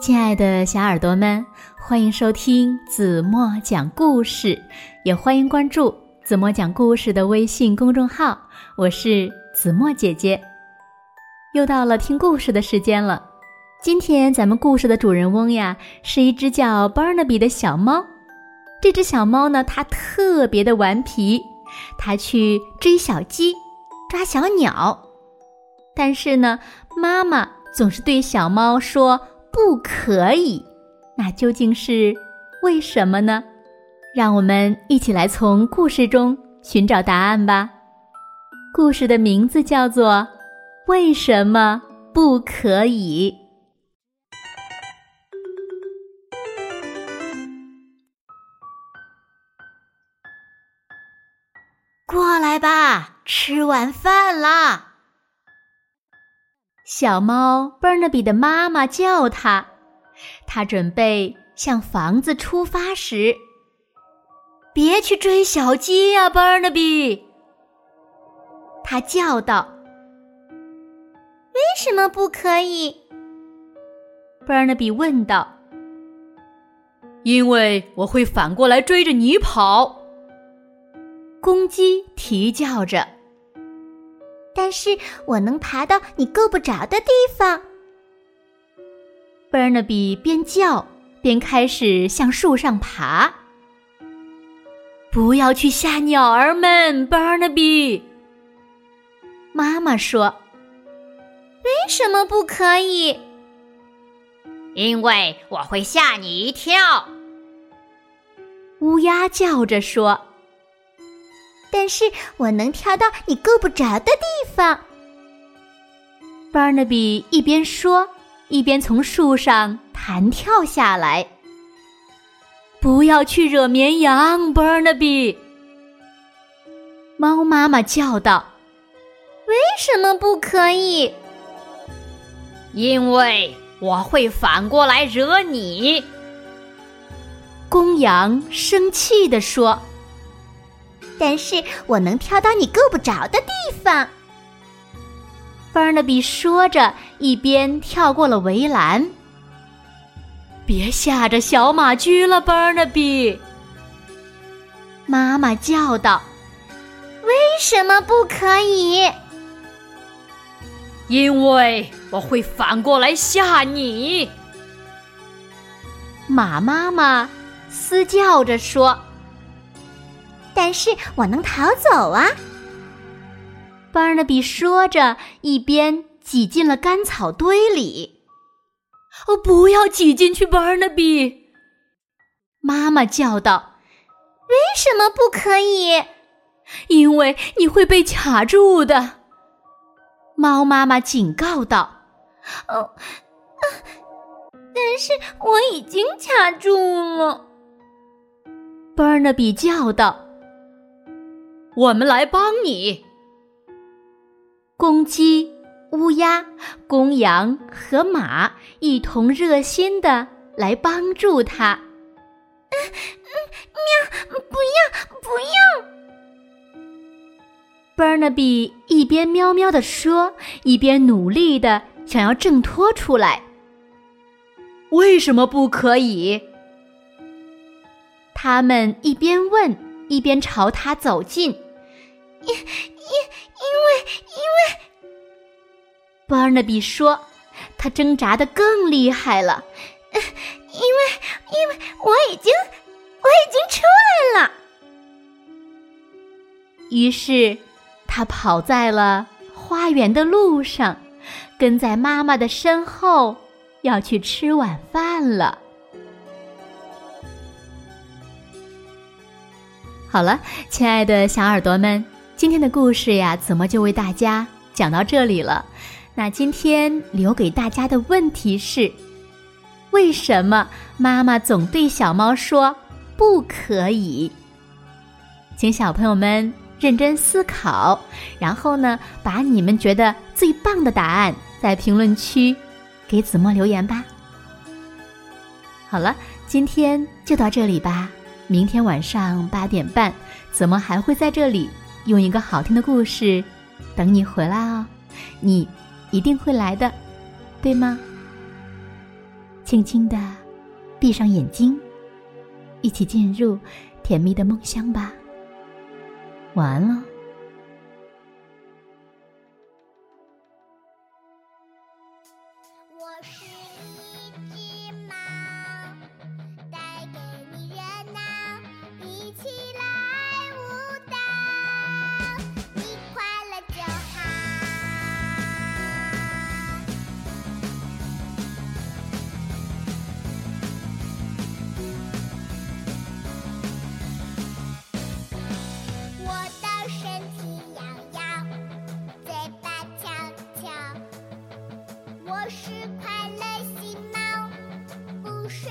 亲爱的小耳朵们，欢迎收听子墨讲故事，也欢迎关注子墨讲故事的微信公众号。我是子墨姐姐，又到了听故事的时间了。今天咱们故事的主人翁呀，是一只叫 Barnaby 的小猫。这只小猫呢，它特别的顽皮，它去追小鸡、抓小鸟，但是呢，妈妈总是对小猫说。不可以，那究竟是为什么呢？让我们一起来从故事中寻找答案吧。故事的名字叫做《为什么不可以》。过来吧，吃晚饭啦！小猫 Barnaby 的妈妈叫它，它准备向房子出发时，别去追小鸡呀，Barnaby！它叫道：“为什么不可以？”Barnaby 问道。“因为我会反过来追着你跑。”公鸡啼叫着。但是我能爬到你够不着的地方。Barnaby 边叫边开始向树上爬。不要去吓鸟儿们，Barnaby。妈妈说：“为什么不可以？”因为我会吓你一跳。乌鸦叫着说。但是我能跳到你够不着的地方。Barnaby 一边说，一边从树上弹跳下来。不要去惹绵羊，Barnaby。猫妈妈叫道：“为什么不可以？”因为我会反过来惹你。公羊生气地说。但是我能跳到你够不着的地方。Barnaby 说着，一边跳过了围栏。别吓着小马驹了，Barnaby。妈妈叫道：“为什么不可以？”因为我会反过来吓你。马妈妈嘶叫着说。但是我能逃走啊！巴尔纳比说着，一边挤进了干草堆里。哦，不要挤进去，巴尔纳比！妈妈叫道：“为什么不可以？因为你会被卡住的。”猫妈妈警告道：“哦，但是我已经卡住了。”巴尔纳比叫道。我们来帮你。公鸡、乌鸦、公羊和马一同热心的来帮助他。嗯嗯，喵！不要，不要！Barnaby 一边喵喵的说，一边努力的想要挣脱出来。为什么不可以？他们一边问，一边朝他走近。因因因为因为巴尔纳比说，他挣扎的更厉害了。因为因为我已经我已经出来了。于是，他跑在了花园的路上，跟在妈妈的身后，要去吃晚饭了。好了，亲爱的小耳朵们。今天的故事呀，怎么就为大家讲到这里了？那今天留给大家的问题是：为什么妈妈总对小猫说不可以？请小朋友们认真思考，然后呢，把你们觉得最棒的答案在评论区给子墨留言吧。好了，今天就到这里吧。明天晚上八点半，子墨还会在这里。用一个好听的故事等你回来哦，你一定会来的，对吗？轻轻的闭上眼睛，一起进入甜蜜的梦乡吧。晚安喽。是快乐星猫，不睡